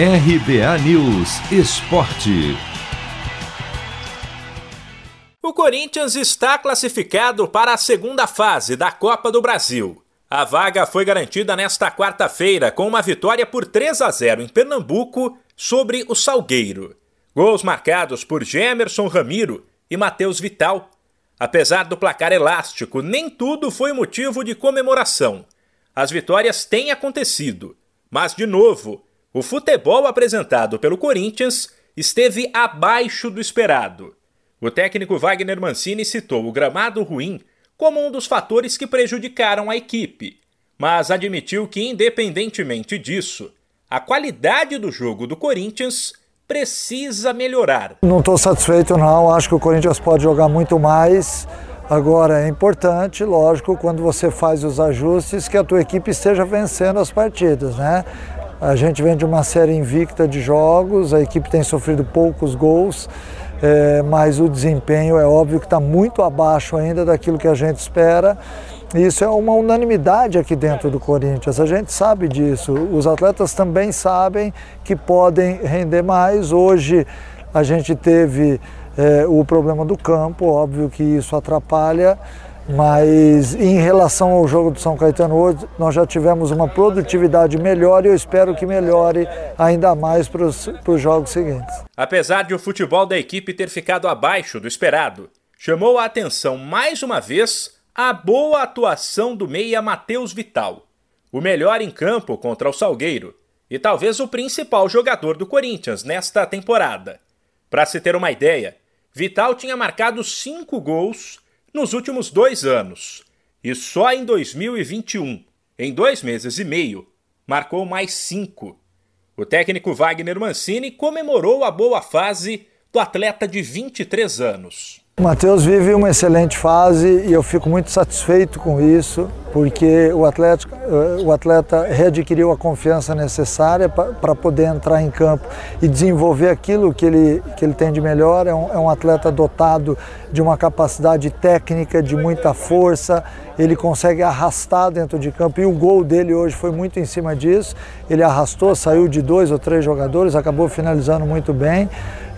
RBA News Esporte. O Corinthians está classificado para a segunda fase da Copa do Brasil. A vaga foi garantida nesta quarta-feira com uma vitória por 3 a 0 em Pernambuco sobre o Salgueiro. Gols marcados por Gemerson Ramiro e Matheus Vital. Apesar do placar elástico, nem tudo foi motivo de comemoração. As vitórias têm acontecido, mas de novo, o futebol apresentado pelo Corinthians esteve abaixo do esperado. O técnico Wagner Mancini citou o gramado ruim como um dos fatores que prejudicaram a equipe, mas admitiu que, independentemente disso, a qualidade do jogo do Corinthians precisa melhorar. Não estou satisfeito, não. Acho que o Corinthians pode jogar muito mais. Agora é importante, lógico, quando você faz os ajustes, que a tua equipe esteja vencendo as partidas, né? A gente vem de uma série invicta de jogos, a equipe tem sofrido poucos gols, é, mas o desempenho é óbvio que está muito abaixo ainda daquilo que a gente espera. Isso é uma unanimidade aqui dentro do Corinthians, a gente sabe disso. Os atletas também sabem que podem render mais. Hoje a gente teve é, o problema do campo, óbvio que isso atrapalha. Mas em relação ao jogo do São Caetano hoje, nós já tivemos uma produtividade melhor e eu espero que melhore ainda mais para os jogos seguintes. Apesar de o futebol da equipe ter ficado abaixo do esperado, chamou a atenção mais uma vez a boa atuação do meia Matheus Vital, o melhor em campo contra o Salgueiro e talvez o principal jogador do Corinthians nesta temporada. Para se ter uma ideia, Vital tinha marcado cinco gols nos últimos dois anos. E só em 2021, em dois meses e meio, marcou mais cinco. O técnico Wagner Mancini comemorou a boa fase do atleta de 23 anos. O Matheus vive uma excelente fase e eu fico muito satisfeito com isso, porque o atleta, eh, o atleta readquiriu a confiança necessária para poder entrar em campo e desenvolver aquilo que ele, que ele tem de melhor. É um, é um atleta dotado de uma capacidade técnica, de muita força, ele consegue arrastar dentro de campo e o gol dele hoje foi muito em cima disso. Ele arrastou, saiu de dois ou três jogadores, acabou finalizando muito bem.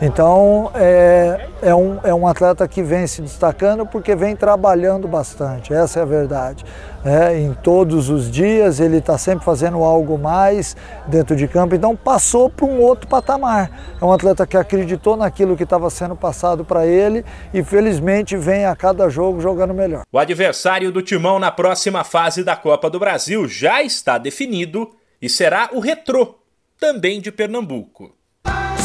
Então é, é, um, é um atleta que vem se destacando porque vem trabalhando bastante, essa é a verdade. É, em todos os dias ele está sempre fazendo algo mais dentro de campo, então passou para um outro patamar. É um atleta que acreditou naquilo que estava sendo passado para ele e felizmente vem a cada jogo jogando melhor. O adversário do Timão na próxima fase da Copa do Brasil já está definido e será o Retrô, também de Pernambuco.